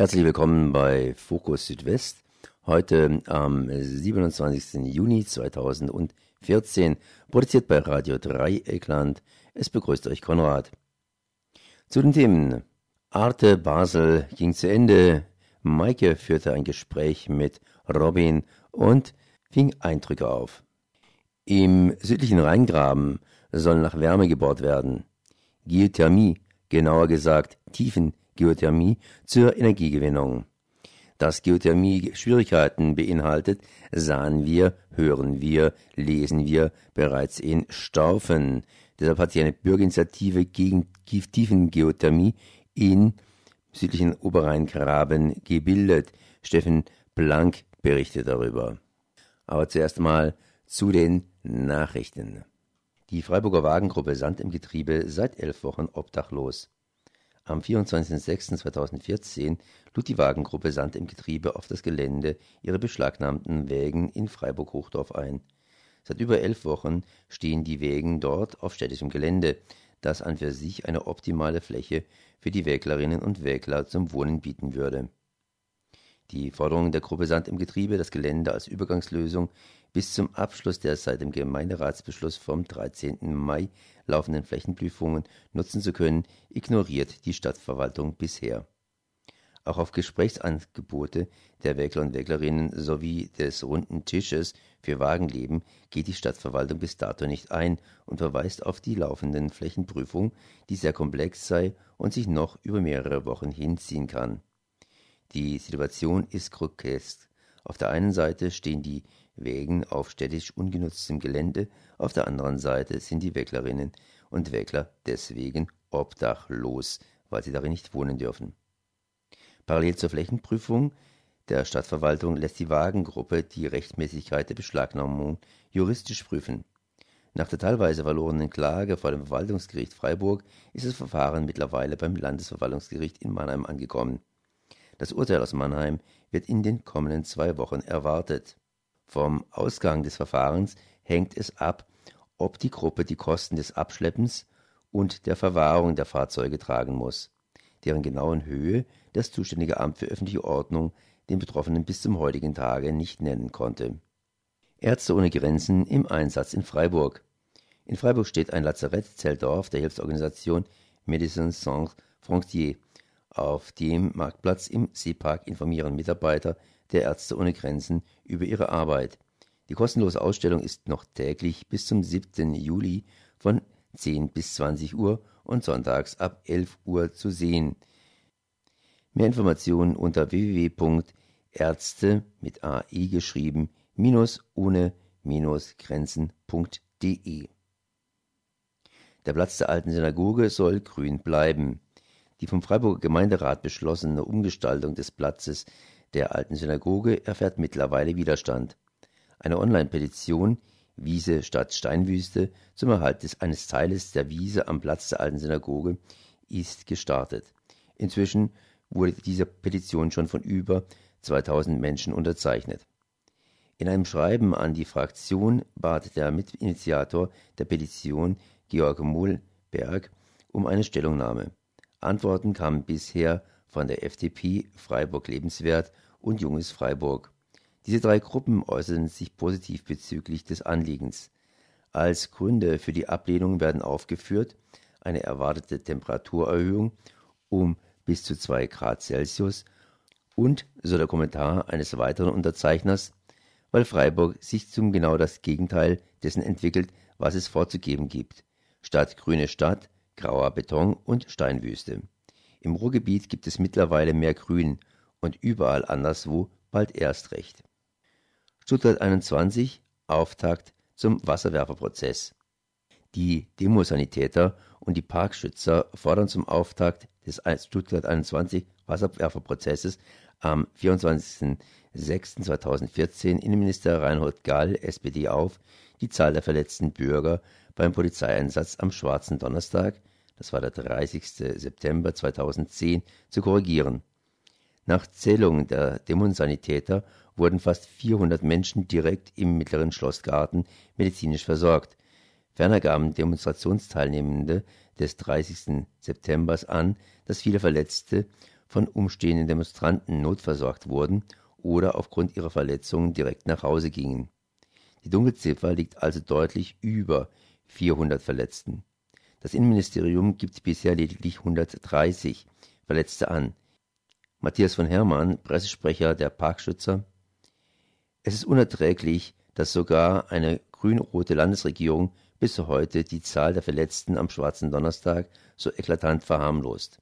Herzlich willkommen bei Fokus Südwest. Heute am 27. Juni 2014, produziert bei Radio Dreieckland. Es begrüßt euch Konrad. Zu den Themen. Arte Basel ging zu Ende. Maike führte ein Gespräch mit Robin und fing Eindrücke auf. Im südlichen Rheingraben soll nach Wärme gebohrt werden. Geothermie, genauer gesagt Tiefengeothermie zur Energiegewinnung. Dass Geothermie Schwierigkeiten beinhaltet, sahen wir, hören wir, lesen wir bereits in Staufen. Deshalb hat sich eine Bürgerinitiative gegen Tiefengeothermie in südlichen Oberrheingraben gebildet. Steffen Blank berichtet darüber. Aber zuerst einmal zu den Nachrichten. Die Freiburger Wagengruppe Sand im Getriebe seit elf Wochen obdachlos. Am 24.06.2014 lud die Wagengruppe Sand im Getriebe auf das Gelände ihre beschlagnahmten Wägen in Freiburg-Hochdorf ein. Seit über elf Wochen stehen die Wägen dort auf städtischem Gelände, das an für sich eine optimale Fläche für die Wäglerinnen und Wägler zum Wohnen bieten würde. Die Forderung der Gruppe Sand im Getriebe, das Gelände als Übergangslösung bis zum Abschluss der seit dem Gemeinderatsbeschluss vom 13. Mai laufenden Flächenprüfungen nutzen zu können, ignoriert die Stadtverwaltung bisher. Auch auf Gesprächsangebote der Wägler und Wäglerinnen sowie des runden Tisches für Wagenleben geht die Stadtverwaltung bis dato nicht ein und verweist auf die laufenden Flächenprüfung, die sehr komplex sei und sich noch über mehrere Wochen hinziehen kann. Die Situation ist grotesk. Auf der einen Seite stehen die Wägen auf städtisch ungenutztem Gelände, auf der anderen Seite sind die Wäglerinnen und Wägler deswegen obdachlos, weil sie darin nicht wohnen dürfen. Parallel zur Flächenprüfung der Stadtverwaltung lässt die Wagengruppe die Rechtmäßigkeit der Beschlagnahmung juristisch prüfen. Nach der teilweise verlorenen Klage vor dem Verwaltungsgericht Freiburg ist das Verfahren mittlerweile beim Landesverwaltungsgericht in Mannheim angekommen. Das Urteil aus Mannheim wird in den kommenden zwei Wochen erwartet. Vom Ausgang des Verfahrens hängt es ab, ob die Gruppe die Kosten des Abschleppens und der Verwahrung der Fahrzeuge tragen muss. Deren genauen Höhe das zuständige Amt für öffentliche Ordnung den Betroffenen bis zum heutigen Tage nicht nennen konnte. Ärzte ohne Grenzen im Einsatz in Freiburg. In Freiburg steht ein Lazarettzelldorf der Hilfsorganisation Médecins Sans Frontières auf dem Marktplatz im Seepark informieren Mitarbeiter der Ärzte ohne Grenzen über ihre Arbeit. Die kostenlose Ausstellung ist noch täglich bis zum 7. Juli von 10 bis 20 Uhr und sonntags ab 11 Uhr zu sehen. Mehr Informationen unter www.ärzte mit AI geschrieben minus ohne minus Grenzen.de. Der Platz der alten Synagoge soll grün bleiben. Die vom Freiburger Gemeinderat beschlossene Umgestaltung des Platzes der alten Synagoge erfährt mittlerweile Widerstand. Eine Online-Petition Wiese statt Steinwüste zum Erhalt des, eines Teiles der Wiese am Platz der alten Synagoge ist gestartet. Inzwischen wurde diese Petition schon von über 2000 Menschen unterzeichnet. In einem Schreiben an die Fraktion bat der Mitinitiator der Petition Georg Mohlberg um eine Stellungnahme. Antworten kamen bisher von der FDP, Freiburg Lebenswert und Junges Freiburg. Diese drei Gruppen äußerten sich positiv bezüglich des Anliegens. Als Gründe für die Ablehnung werden aufgeführt eine erwartete Temperaturerhöhung um bis zu 2 Grad Celsius und, so der Kommentar eines weiteren Unterzeichners, weil Freiburg sich zum genau das Gegenteil dessen entwickelt, was es vorzugeben gibt. Statt grüne Stadt grauer Beton und Steinwüste. Im Ruhrgebiet gibt es mittlerweile mehr Grün und überall anderswo bald erst recht. Stuttgart 21 Auftakt zum Wasserwerferprozess. Die Demosanitäter und die Parkschützer fordern zum Auftakt des Stuttgart 21 Wasserwerferprozesses am 24.06.2014 Innenminister Reinhold Gall, SPD, auf, die Zahl der verletzten Bürger beim Polizeieinsatz am Schwarzen Donnerstag, das war der 30. September 2010, zu korrigieren. Nach Zählungen der Demonsanitäter wurden fast 400 Menschen direkt im Mittleren Schlossgarten medizinisch versorgt. Ferner gaben Demonstrationsteilnehmende des 30. September an, dass viele Verletzte von umstehenden Demonstranten notversorgt wurden oder aufgrund ihrer Verletzungen direkt nach Hause gingen. Die Dunkelziffer liegt also deutlich über 400 Verletzten. Das Innenministerium gibt bisher lediglich 130 Verletzte an. Matthias von Hermann, Pressesprecher der Parkschützer. Es ist unerträglich, dass sogar eine grün-rote Landesregierung bis heute die Zahl der Verletzten am Schwarzen Donnerstag so eklatant verharmlost.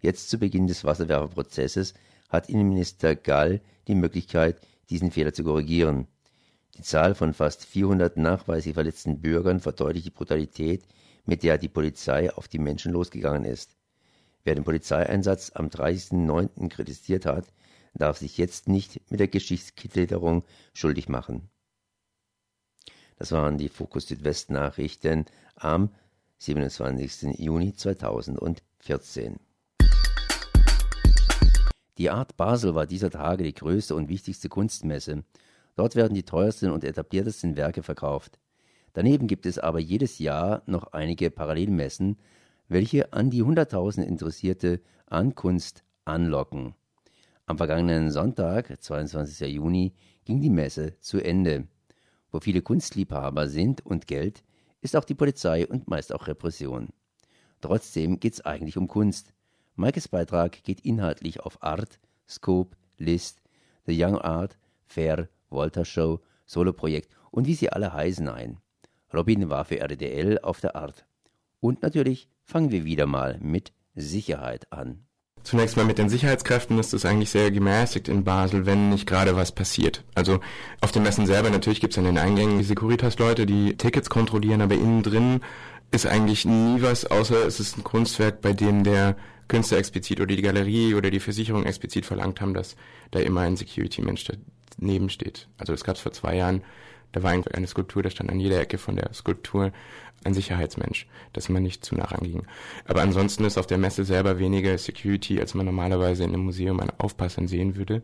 Jetzt zu Beginn des Wasserwerferprozesses hat Innenminister Gall die Möglichkeit, diesen Fehler zu korrigieren. Die Zahl von fast 400 nachweislich verletzten Bürgern verdeutlicht die Brutalität, mit der die Polizei auf die Menschen losgegangen ist. Wer den Polizeieinsatz am 30.09. kritisiert hat, darf sich jetzt nicht mit der Geschichtsklitterung schuldig machen. Das waren die Fokus Südwest Nachrichten am 27. Juni 2014. Die Art Basel war dieser Tage die größte und wichtigste Kunstmesse. Dort werden die teuersten und etabliertesten Werke verkauft. Daneben gibt es aber jedes Jahr noch einige Parallelmessen, welche an die 100.000 Interessierte an Kunst anlocken. Am vergangenen Sonntag, 22. Juni, ging die Messe zu Ende. Wo viele Kunstliebhaber sind und Geld, ist auch die Polizei und meist auch Repression. Trotzdem geht's eigentlich um Kunst. Maikes Beitrag geht inhaltlich auf Art, Scope, List, The Young Art, Fair, Walter Show, Soloprojekt und wie sie alle heißen ein. Robin war für RDL auf der Art. Und natürlich fangen wir wieder mal mit Sicherheit an. Zunächst mal mit den Sicherheitskräften ist es eigentlich sehr gemäßigt in Basel, wenn nicht gerade was passiert. Also auf den Messen selber natürlich gibt es an den Eingängen die Securitas-Leute, die Tickets kontrollieren, aber innen drin ist eigentlich nie was, außer es ist ein Kunstwerk, bei dem der Künstler explizit oder die Galerie oder die Versicherung explizit verlangt haben, dass da immer ein Security-Mensch daneben steht. Also das gab es vor zwei Jahren, da war eine Skulptur, da stand an jeder Ecke von der Skulptur ein Sicherheitsmensch, dass man nicht zu nah ranging. Aber ansonsten ist auf der Messe selber weniger Security, als man normalerweise in einem Museum an Aufpassern sehen würde.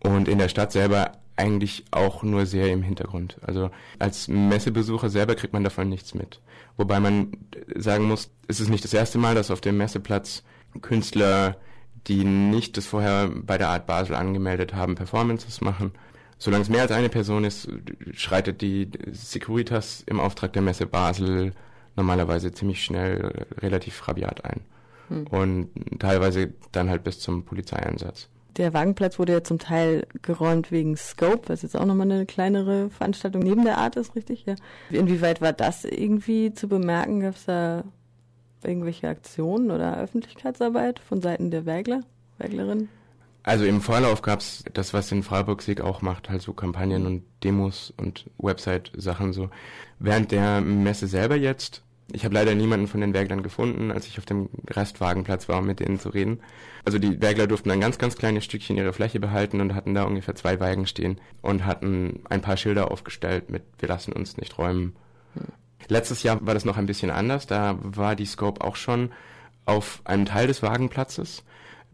Und in der Stadt selber eigentlich auch nur sehr im Hintergrund. Also als Messebesucher selber kriegt man davon nichts mit. Wobei man sagen muss, es ist nicht das erste Mal, dass auf dem Messeplatz Künstler, die nicht das vorher bei der Art Basel angemeldet haben, Performances machen. Solange es mehr als eine Person ist, schreitet die Securitas im Auftrag der Messe Basel normalerweise ziemlich schnell relativ rabiat ein. Hm. Und teilweise dann halt bis zum Polizeieinsatz. Der Wagenplatz wurde ja zum Teil geräumt wegen Scope, was jetzt auch nochmal eine kleinere Veranstaltung neben der Art ist, richtig? Ja. Inwieweit war das irgendwie zu bemerken? Gab es da irgendwelche Aktionen oder Öffentlichkeitsarbeit von Seiten der Wägler, Wäglerinnen? Also im Vorlauf gab es das, was in Freiburg Sieg auch macht, halt so Kampagnen und Demos und Website-Sachen so. Während der Messe selber jetzt, ich habe leider niemanden von den Wäglern gefunden, als ich auf dem Restwagenplatz war, um mit denen zu reden. Also die Wägler durften ein ganz, ganz kleines Stückchen ihrer Fläche behalten und hatten da ungefähr zwei Wagen stehen und hatten ein paar Schilder aufgestellt mit Wir lassen uns nicht räumen. Hm. Letztes Jahr war das noch ein bisschen anders, da war die Scope auch schon auf einem Teil des Wagenplatzes.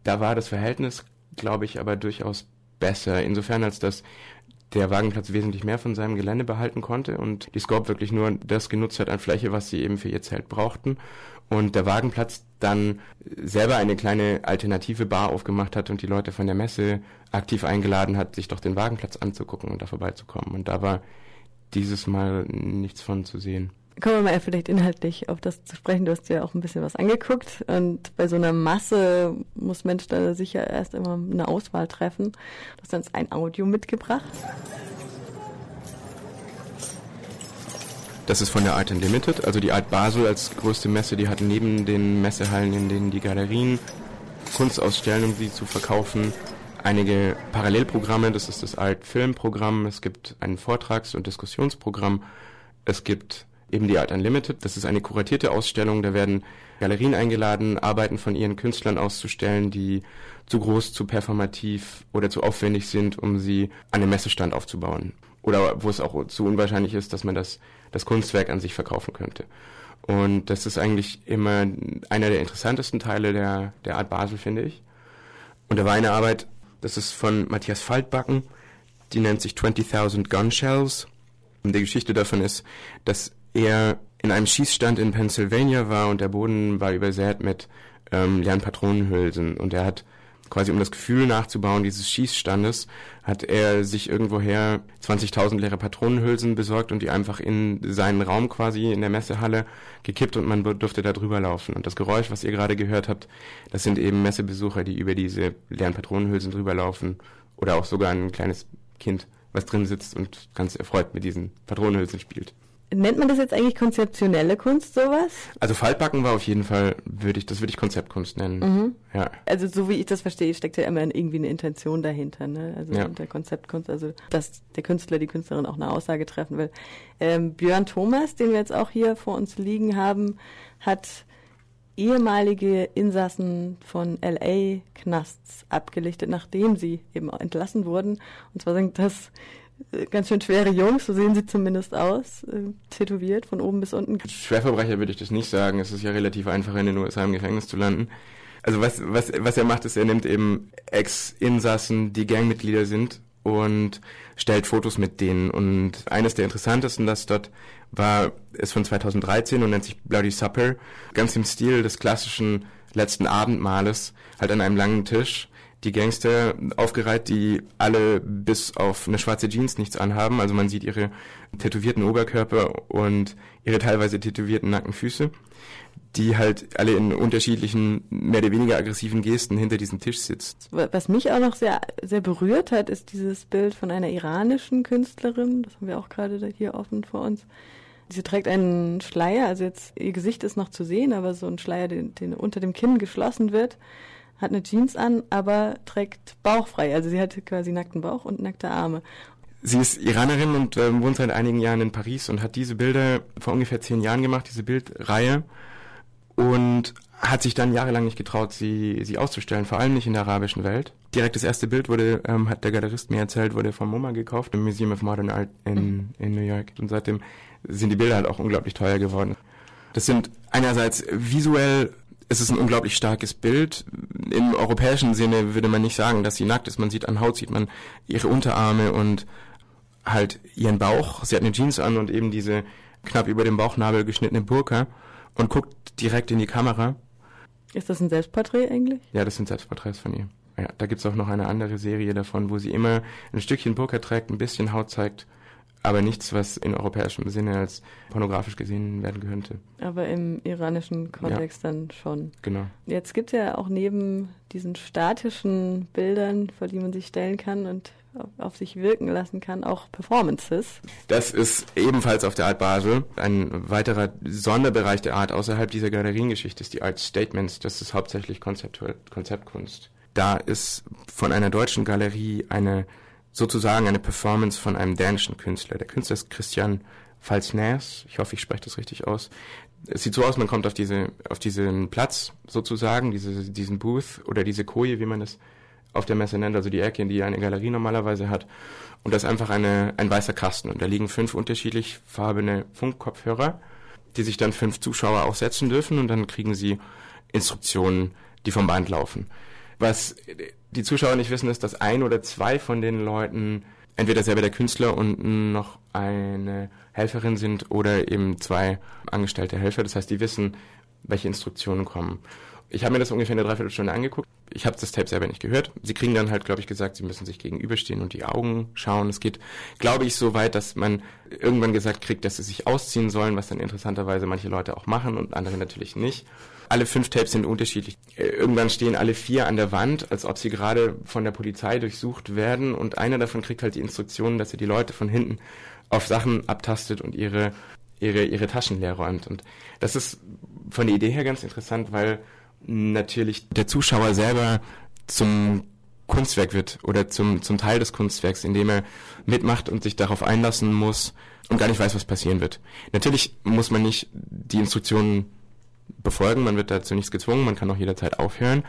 Da war das Verhältnis glaube ich, aber durchaus besser. Insofern, als dass der Wagenplatz wesentlich mehr von seinem Gelände behalten konnte und die Scope wirklich nur das genutzt hat an Fläche, was sie eben für ihr Zelt brauchten. Und der Wagenplatz dann selber eine kleine alternative Bar aufgemacht hat und die Leute von der Messe aktiv eingeladen hat, sich doch den Wagenplatz anzugucken und da vorbeizukommen. Und da war dieses Mal nichts von zu sehen. Kommen wir mal vielleicht inhaltlich auf das zu sprechen. Du hast ja auch ein bisschen was angeguckt. Und bei so einer Masse muss Mensch da sicher erst immer eine Auswahl treffen. Du hast uns ein Audio mitgebracht. Das ist von der Art Unlimited, also die Art Basel als größte Messe, die hat neben den Messehallen, in denen die Galerien Kunst ausstellen, um sie zu verkaufen, einige Parallelprogramme. Das ist das Art Filmprogramm, es gibt ein Vortrags- und Diskussionsprogramm, es gibt eben die Art Unlimited. Das ist eine kuratierte Ausstellung, da werden Galerien eingeladen, Arbeiten von ihren Künstlern auszustellen, die zu groß, zu performativ oder zu aufwendig sind, um sie an einem Messestand aufzubauen. Oder wo es auch zu unwahrscheinlich ist, dass man das, das Kunstwerk an sich verkaufen könnte. Und das ist eigentlich immer einer der interessantesten Teile der, der Art Basel, finde ich. Und da war eine Arbeit, das ist von Matthias Faltbacken, die nennt sich 20.000 Gunshells. Und die Geschichte davon ist, dass er in einem Schießstand in Pennsylvania war und der Boden war übersät mit ähm, leeren Patronenhülsen. Und er hat quasi um das Gefühl nachzubauen dieses Schießstandes, hat er sich irgendwoher 20.000 leere Patronenhülsen besorgt und die einfach in seinen Raum quasi in der Messehalle gekippt und man durfte da drüber laufen. Und das Geräusch, was ihr gerade gehört habt, das sind eben Messebesucher, die über diese leeren Patronenhülsen drüber laufen oder auch sogar ein kleines Kind, was drin sitzt und ganz erfreut mit diesen Patronenhülsen spielt. Nennt man das jetzt eigentlich konzeptionelle Kunst, sowas? Also Faltbacken war auf jeden Fall, würde ich, das würde ich Konzeptkunst nennen. Mhm. Ja. Also so wie ich das verstehe, steckt ja immer irgendwie eine Intention dahinter, ne? Also ja. der Konzeptkunst, also dass der Künstler, die Künstlerin auch eine Aussage treffen will. Ähm, Björn Thomas, den wir jetzt auch hier vor uns liegen haben, hat ehemalige Insassen von LA-Knasts abgelichtet, nachdem sie eben entlassen wurden. Und zwar sind das ganz schön schwere Jungs, so sehen sie zumindest aus, äh, tätowiert von oben bis unten. Schwerverbrecher würde ich das nicht sagen. Es ist ja relativ einfach, in den USA im Gefängnis zu landen. Also was, was, was er macht, ist, er nimmt eben Ex-Insassen, die Gangmitglieder sind und stellt Fotos mit denen. Und eines der interessantesten, das dort war, ist von 2013 und nennt sich Bloody Supper. Ganz im Stil des klassischen letzten Abendmahles, halt an einem langen Tisch die Gangster aufgereiht, die alle bis auf eine schwarze Jeans nichts anhaben. Also man sieht ihre tätowierten Oberkörper und ihre teilweise tätowierten nackten Füße, die halt alle in unterschiedlichen, mehr oder weniger aggressiven Gesten hinter diesem Tisch sitzt. Was mich auch noch sehr, sehr berührt hat, ist dieses Bild von einer iranischen Künstlerin. Das haben wir auch gerade hier offen vor uns. Sie trägt einen Schleier, also jetzt ihr Gesicht ist noch zu sehen, aber so ein Schleier, den, den unter dem Kinn geschlossen wird hat eine Jeans an, aber trägt bauchfrei. Also sie hat quasi nackten Bauch und nackte Arme. Sie ist Iranerin und äh, wohnt seit einigen Jahren in Paris und hat diese Bilder vor ungefähr zehn Jahren gemacht, diese Bildreihe. Und hat sich dann jahrelang nicht getraut, sie, sie auszustellen, vor allem nicht in der arabischen Welt. Direkt das erste Bild wurde, ähm, hat der Galerist mir erzählt, wurde vom MoMA gekauft, im Museum of Modern Art in, in New York. Und seitdem sind die Bilder halt auch unglaublich teuer geworden. Das sind einerseits visuell es ist ein unglaublich starkes Bild. Im europäischen Sinne würde man nicht sagen, dass sie nackt ist. Man sieht an Haut, sieht man ihre Unterarme und halt ihren Bauch. Sie hat eine Jeans an und eben diese knapp über dem Bauchnabel geschnittene Burka und guckt direkt in die Kamera. Ist das ein Selbstporträt eigentlich? Ja, das sind Selbstporträts von ihr. Ja, da gibt's auch noch eine andere Serie davon, wo sie immer ein Stückchen Burka trägt, ein bisschen Haut zeigt aber nichts, was in europäischem Sinne als pornografisch gesehen werden könnte. Aber im iranischen Kontext ja. dann schon. Genau. Jetzt gibt es ja auch neben diesen statischen Bildern, vor die man sich stellen kann und auf, sich wirken lassen kann, auch Performances. Das ist ebenfalls auf der Art Basel. Ein weiterer Sonderbereich der Art außerhalb dieser Galeriengeschichte ist die Art Statements. Das ist hauptsächlich Konzeptkunst. Da ist von einer deutschen Galerie eine sozusagen eine Performance von einem dänischen Künstler. Der Künstler ist Christian Falsnäs. Ich hoffe, ich spreche das richtig aus. Es sieht so aus, man kommt auf diese, auf diesen Platz sozusagen, diese, diesen Booth oder diese Koje, wie man das auf der Messe nennt, also die Ecke, in die eine Galerie normalerweise hat. Und das ist einfach eine, ein weißer Kasten. Und da liegen fünf unterschiedlich farbene Funkkopfhörer, die sich dann fünf Zuschauer auch setzen dürfen und dann kriegen sie Instruktionen, die vom Band laufen. Was die Zuschauer nicht wissen, ist, dass ein oder zwei von den Leuten entweder selber der Künstler und noch eine Helferin sind oder eben zwei angestellte Helfer. Das heißt, die wissen, welche Instruktionen kommen. Ich habe mir das ungefähr eine Dreiviertelstunde angeguckt. Ich habe das Tape selber nicht gehört. Sie kriegen dann halt, glaube ich, gesagt, sie müssen sich gegenüberstehen und die Augen schauen. Es geht, glaube ich, so weit, dass man irgendwann gesagt kriegt, dass sie sich ausziehen sollen, was dann interessanterweise manche Leute auch machen und andere natürlich nicht. Alle fünf Tapes sind unterschiedlich. Äh, irgendwann stehen alle vier an der Wand, als ob sie gerade von der Polizei durchsucht werden und einer davon kriegt halt die Instruktion, dass er die Leute von hinten auf Sachen abtastet und ihre, ihre, ihre Taschen leer räumt. Und das ist von der Idee her ganz interessant, weil natürlich der Zuschauer selber zum Kunstwerk wird oder zum, zum Teil des Kunstwerks, indem er mitmacht und sich darauf einlassen muss und gar nicht weiß, was passieren wird. Natürlich muss man nicht die Instruktionen befolgen, man wird dazu nichts gezwungen, man kann auch jederzeit aufhören.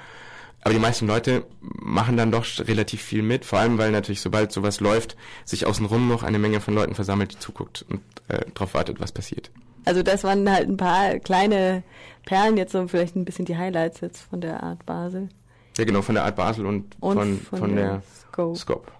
Aber die meisten Leute machen dann doch relativ viel mit, vor allem weil natürlich, sobald sowas läuft, sich außenrum noch eine Menge von Leuten versammelt, die zuguckt und äh, darauf wartet, was passiert. Also das waren halt ein paar kleine Perlen, jetzt so vielleicht ein bisschen die Highlights jetzt von der Art Basel. Ja genau, von der Art Basel und, und von, von, von, der, der Scope. Scope.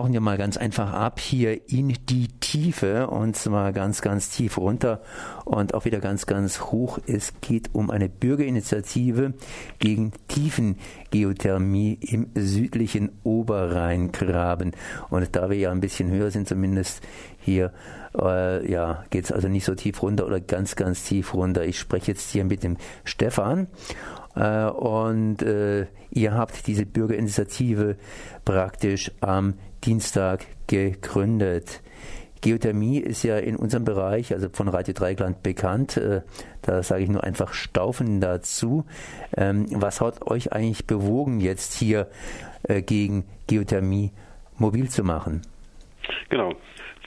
Tauchen wir mal ganz einfach ab hier in die Tiefe und zwar ganz, ganz tief runter und auch wieder ganz, ganz hoch. Es geht um eine Bürgerinitiative gegen Tiefengeothermie im südlichen Oberrheingraben. Und da wir ja ein bisschen höher sind, zumindest hier, äh, ja, geht es also nicht so tief runter oder ganz, ganz tief runter. Ich spreche jetzt hier mit dem Stefan und äh, ihr habt diese Bürgerinitiative praktisch am Dienstag gegründet. Geothermie ist ja in unserem Bereich, also von Radio Dreigland bekannt. Äh, da sage ich nur einfach Staufen dazu. Ähm, was hat euch eigentlich bewogen, jetzt hier äh, gegen Geothermie mobil zu machen? Genau.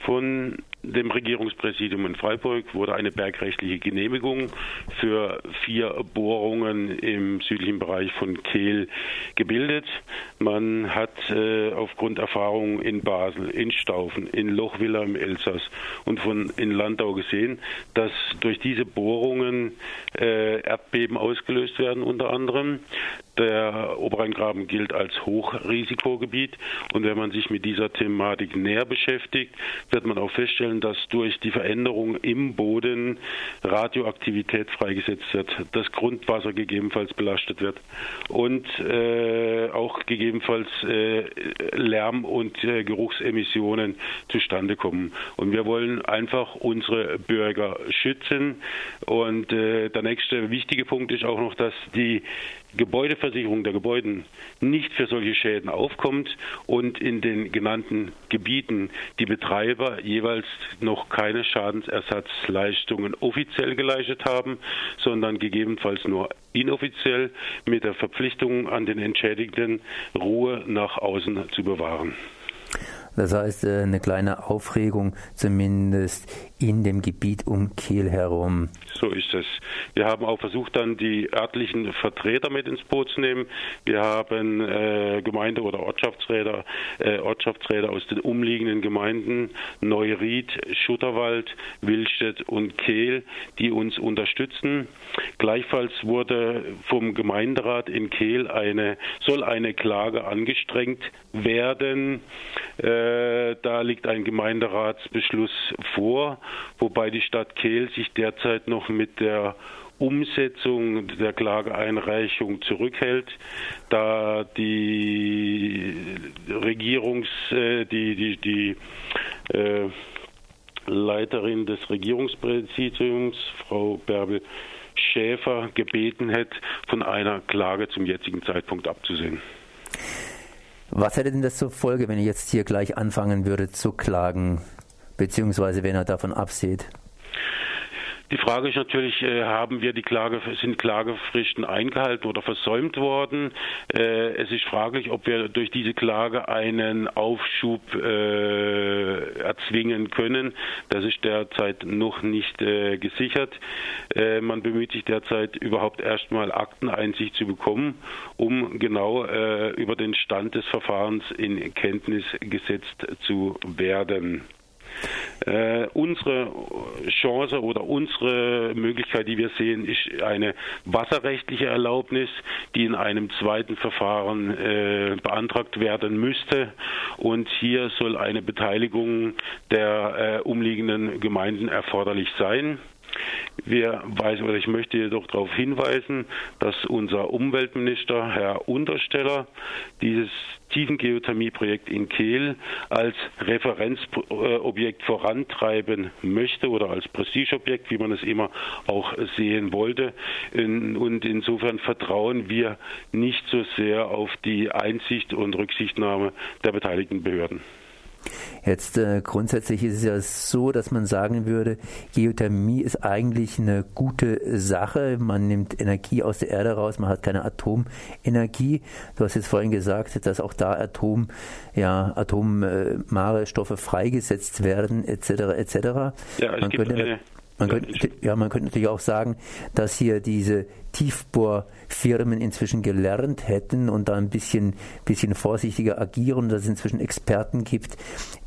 Von dem Regierungspräsidium in Freiburg wurde eine bergrechtliche Genehmigung für vier Bohrungen im südlichen Bereich von Kehl gebildet. Man hat äh, aufgrund Erfahrungen in Basel, in Staufen, in Lochwiller im Elsass und von in Landau gesehen, dass durch diese Bohrungen äh, Erdbeben ausgelöst werden unter anderem. Der Oberrheingraben gilt als Hochrisikogebiet und wenn man sich mit dieser Thematik näher beschäftigt, wird man auch feststellen, dass durch die Veränderung im Boden Radioaktivität freigesetzt wird, das Grundwasser gegebenenfalls belastet wird und äh, auch gegebenenfalls äh, Lärm- und äh, Geruchsemissionen zustande kommen. Und wir wollen einfach unsere Bürger schützen. Und äh, der nächste wichtige Punkt ist auch noch, dass die Gebäudeversicherung der Gebäuden nicht für solche Schäden aufkommt und in den genannten Gebieten die Betreiber jeweils noch keine Schadensersatzleistungen offiziell geleistet haben, sondern gegebenenfalls nur inoffiziell mit der Verpflichtung an den Entschädigten Ruhe nach außen zu bewahren. Das heißt, äh, eine kleine Aufregung zumindest in dem Gebiet um Kiel herum. So ist es. Wir haben auch versucht, dann die örtlichen Vertreter mit ins Boot zu nehmen. Wir haben äh, Gemeinde- oder Ortschaftsräte, äh, Ortschaftsräte aus den umliegenden Gemeinden Neuried, Schutterwald, Willstedt und Kehl, die uns unterstützen. Gleichfalls wurde vom Gemeinderat in Kehl eine, soll eine Klage angestrengt werden. Äh, da liegt ein Gemeinderatsbeschluss vor, wobei die Stadt Kehl sich derzeit noch mit der Umsetzung der Klageeinreichung zurückhält, da die Regierungs, äh, die, die, die äh, Leiterin des Regierungspräsidiums, Frau Bärbel Schäfer, gebeten hätte, von einer Klage zum jetzigen Zeitpunkt abzusehen. Was hätte denn das zur Folge, wenn ihr jetzt hier gleich anfangen würde zu klagen, beziehungsweise wenn er davon absieht? Die Frage ist natürlich, äh, haben wir die Klage, sind Klagefristen eingehalten oder versäumt worden? Äh, es ist fraglich, ob wir durch diese Klage einen Aufschub äh, erzwingen können. Das ist derzeit noch nicht gesichert. Man bemüht sich derzeit überhaupt erstmal Akteneinsicht zu bekommen, um genau über den Stand des Verfahrens in Kenntnis gesetzt zu werden. Äh, unsere Chance oder unsere Möglichkeit, die wir sehen, ist eine wasserrechtliche Erlaubnis, die in einem zweiten Verfahren äh, beantragt werden müsste. Und hier soll eine Beteiligung der äh, umliegenden Gemeinden erforderlich sein. Wir weisen, oder ich möchte jedoch darauf hinweisen, dass unser Umweltminister, Herr Untersteller, dieses Tiefengeothermieprojekt in Kehl als Referenzobjekt vorantreiben möchte oder als Prestigeobjekt, wie man es immer auch sehen wollte. Und insofern vertrauen wir nicht so sehr auf die Einsicht und Rücksichtnahme der beteiligten Behörden. Jetzt äh, grundsätzlich ist es ja so, dass man sagen würde, Geothermie ist eigentlich eine gute Sache. Man nimmt Energie aus der Erde raus, man hat keine Atomenergie. Du hast jetzt vorhin gesagt, dass auch da Atom, ja, atomare Stoffe freigesetzt werden, etc. etc. Ja, es man gibt könnte, man könnte, ja, man könnte natürlich auch sagen, dass hier diese Tiefbohrfirmen inzwischen gelernt hätten und da ein bisschen, bisschen vorsichtiger agieren, dass es inzwischen Experten gibt,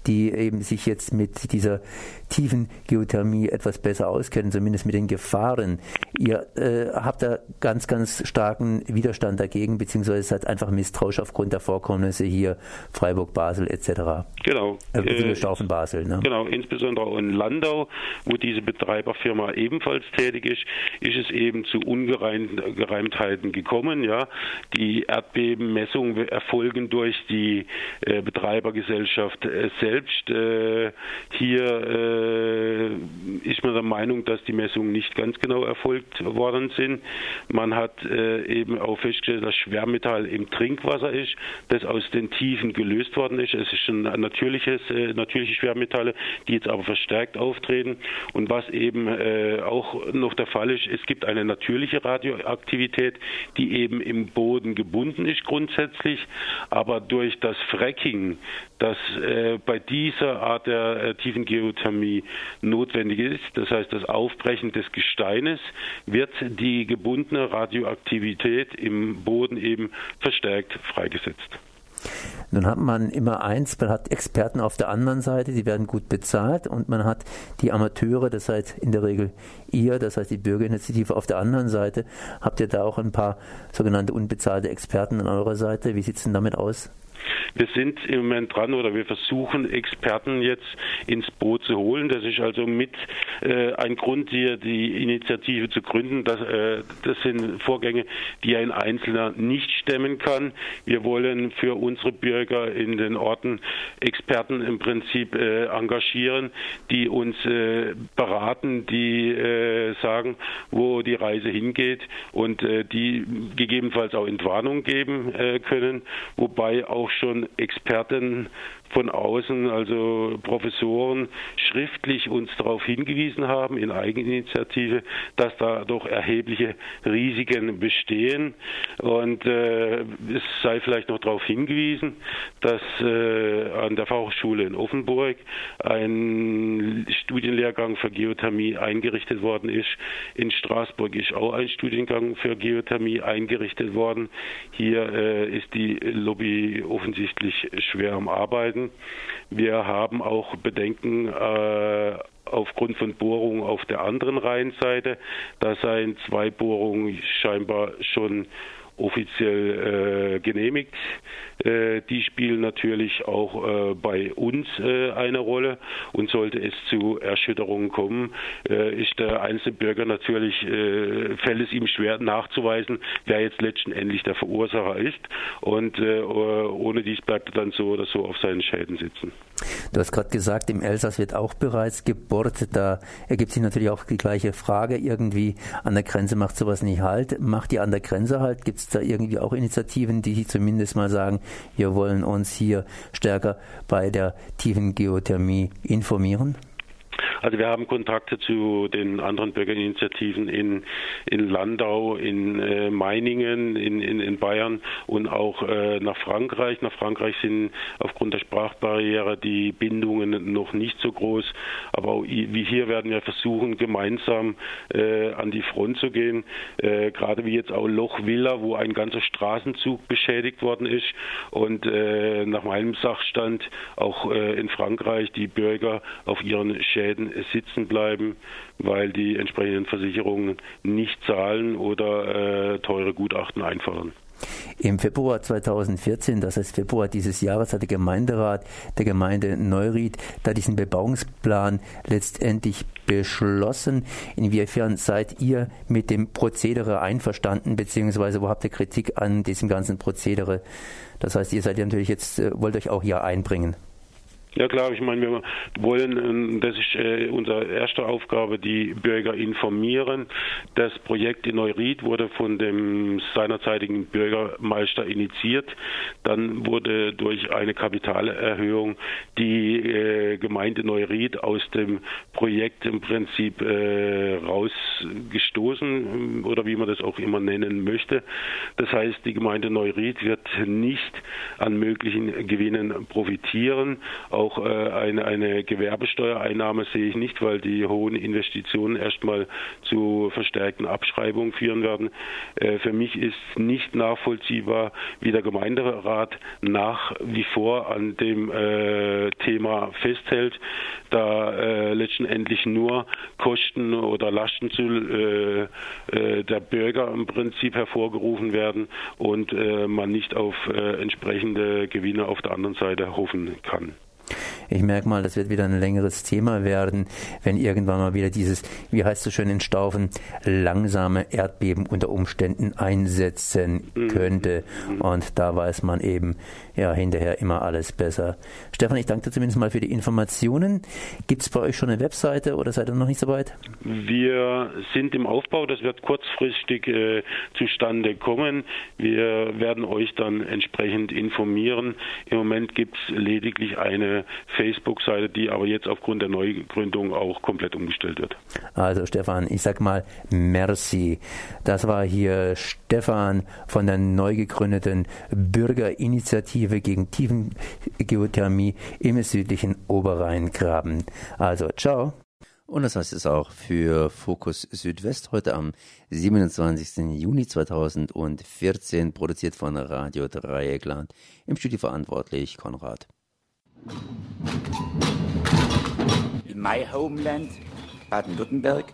die eben sich jetzt mit dieser tiefen Geothermie etwas besser auskennen, zumindest mit den Gefahren. Ihr äh, habt da ganz, ganz starken Widerstand dagegen, beziehungsweise seid einfach misstrauisch aufgrund der Vorkommnisse hier Freiburg, Basel etc. Genau. Äh, äh, Basel. Ne? Genau, insbesondere in Landau, wo diese Betreiberfirma ebenfalls tätig ist, ist es eben zu ungereimten Ungereimtheiten gekommen. Ja, die Erdbebenmessungen erfolgen durch die äh, Betreibergesellschaft äh, selbst. Äh, hier äh, ist man der Meinung, dass die Messungen nicht ganz genau erfolgt worden sind. Man hat äh, eben auch festgestellt, dass Schwermetall im Trinkwasser ist, das aus den Tiefen gelöst worden ist. Es ist schon natürliches, äh, natürliche Schwermetalle, die jetzt aber verstärkt auftreten. Und was eben auch noch der Fall ist, es gibt eine natürliche Radio Radioaktivität, die eben im Boden gebunden ist grundsätzlich, aber durch das Fracking, das äh, bei dieser Art der äh, tiefen Geothermie notwendig ist, das heißt das Aufbrechen des Gesteines, wird die gebundene Radioaktivität im Boden eben verstärkt freigesetzt. Nun hat man immer eins, man hat Experten auf der anderen Seite, die werden gut bezahlt und man hat die Amateure, das heißt in der Regel ihr, das heißt die Bürgerinitiative auf der anderen Seite. Habt ihr da auch ein paar sogenannte unbezahlte Experten an eurer Seite? Wie sieht es denn damit aus? Wir sind im Moment dran oder wir versuchen Experten jetzt ins Boot zu holen. Das ist also mit äh, ein Grund, hier die Initiative zu gründen. Das, äh, das sind Vorgänge, die ein Einzelner nicht stemmen kann. Wir wollen für unsere Bürger in den Orten Experten im Prinzip äh, engagieren, die uns äh, beraten, die äh, sagen, wo die Reise hingeht und äh, die gegebenenfalls auch Entwarnung geben können, wobei auch schon Experten von außen, also Professoren, schriftlich uns darauf hingewiesen haben in Eigeninitiative, dass da doch erhebliche Risiken bestehen. Und äh, es sei vielleicht noch darauf hingewiesen, dass äh, an der Fachhochschule in Offenburg ein Studienlehrgang für Geothermie eingerichtet worden ist. In Straßburg ist auch ein Studiengang für Geothermie eingerichtet worden. Hier äh, ist die Lobby offensichtlich schwer am Arbeiten werden. Wir haben auch Bedenken äh, aufgrund von Bohrungen auf der anderen Rheinseite. Da seien zwei Bohrungen scheinbar schon offiziell äh, genehmigt. Äh, die spielen natürlich auch äh, bei uns äh, eine Rolle und sollte es zu Erschütterungen kommen, äh, ist der einzelne Bürger natürlich, äh, fällt es ihm schwer nachzuweisen, wer jetzt letztendlich der Verursacher ist und ohne dies bleibt er dann so oder so auf seinen Schäden sitzen. Du hast gerade gesagt, im Elsass wird auch bereits gebohrt. Da ergibt sich natürlich auch die gleiche Frage. Irgendwie an der Grenze macht sowas nicht halt. Macht ihr an der Grenze halt? Gibt es da irgendwie auch Initiativen, die zumindest mal sagen, wir wollen uns hier stärker bei der tiefen Geothermie informieren? Also wir haben Kontakte zu den anderen Bürgerinitiativen in, in Landau, in äh, Meiningen, in, in, in Bayern und auch äh, nach Frankreich. Nach Frankreich sind aufgrund der Sprachbarriere die Bindungen noch nicht so groß. Aber wie hier werden wir versuchen, gemeinsam äh, an die Front zu gehen. Äh, gerade wie jetzt auch Loch Villa, wo ein ganzer Straßenzug beschädigt worden ist. Und äh, nach meinem Sachstand auch äh, in Frankreich die Bürger auf ihren Schäden sitzen bleiben, weil die entsprechenden Versicherungen nicht zahlen oder äh, teure Gutachten einfordern. Im Februar 2014, das heißt Februar dieses Jahres, hat der Gemeinderat der Gemeinde Neuried da diesen Bebauungsplan letztendlich beschlossen. Inwiefern seid ihr mit dem Prozedere einverstanden, beziehungsweise wo habt ihr Kritik an diesem ganzen Prozedere? Das heißt, ihr seid ja natürlich jetzt, äh, wollt euch auch hier einbringen. Ja klar, ich meine, wir wollen, ähm, das ist äh, unsere erste Aufgabe, die Bürger informieren. Das Projekt in Neuried wurde von dem seinerzeitigen Bürgermeister initiiert. Dann wurde durch eine Kapitalerhöhung die äh, Gemeinde Neuried aus dem Projekt im Prinzip äh, rausgestoßen oder wie man das auch immer nennen möchte. Das heißt, die Gemeinde Neuried wird nicht an möglichen Gewinnen profitieren. Auch auch äh, eine, eine Gewerbesteuereinnahme sehe ich nicht, weil die hohen Investitionen erstmal zu verstärkten Abschreibungen führen werden. Äh, für mich ist nicht nachvollziehbar, wie der Gemeinderat nach wie vor an dem äh, Thema festhält, da äh, letztendlich nur Kosten oder Lasten zu äh, äh, der Bürger im Prinzip hervorgerufen werden und man nicht auf entsprechende Gewinne auf der anderen Seite hoffen kann. Ich merke mal, das wird wieder ein längeres Thema werden, wenn irgendwann mal wieder dieses, wie heißt es schön in Staufen, langsame Erdbeben unter Umständen einsetzen mhm. könnte. Und da weiß man eben, ja, hinterher immer alles besser. Stefan, ich danke dir zumindest mal für die Informationen. Gibt es bei euch schon eine Webseite oder seid ihr noch nicht so weit? Wir sind im Aufbau, das wird kurzfristig äh, zustande kommen. Wir werden euch dann entsprechend informieren. Im Moment gibt es lediglich eine Facebook-Seite, die aber jetzt aufgrund der Neugründung auch komplett umgestellt wird. Also Stefan, ich sag mal merci. Das war hier Stefan von der neu gegründeten Bürgerinitiative gegen Tiefengeothermie im südlichen Oberrheingraben. Also ciao. Und das heißt es auch für Fokus Südwest heute am 27. Juni 2014, produziert von Radio Dreieckland. Im Studio verantwortlich Konrad. In my homeland, Baden-Württemberg,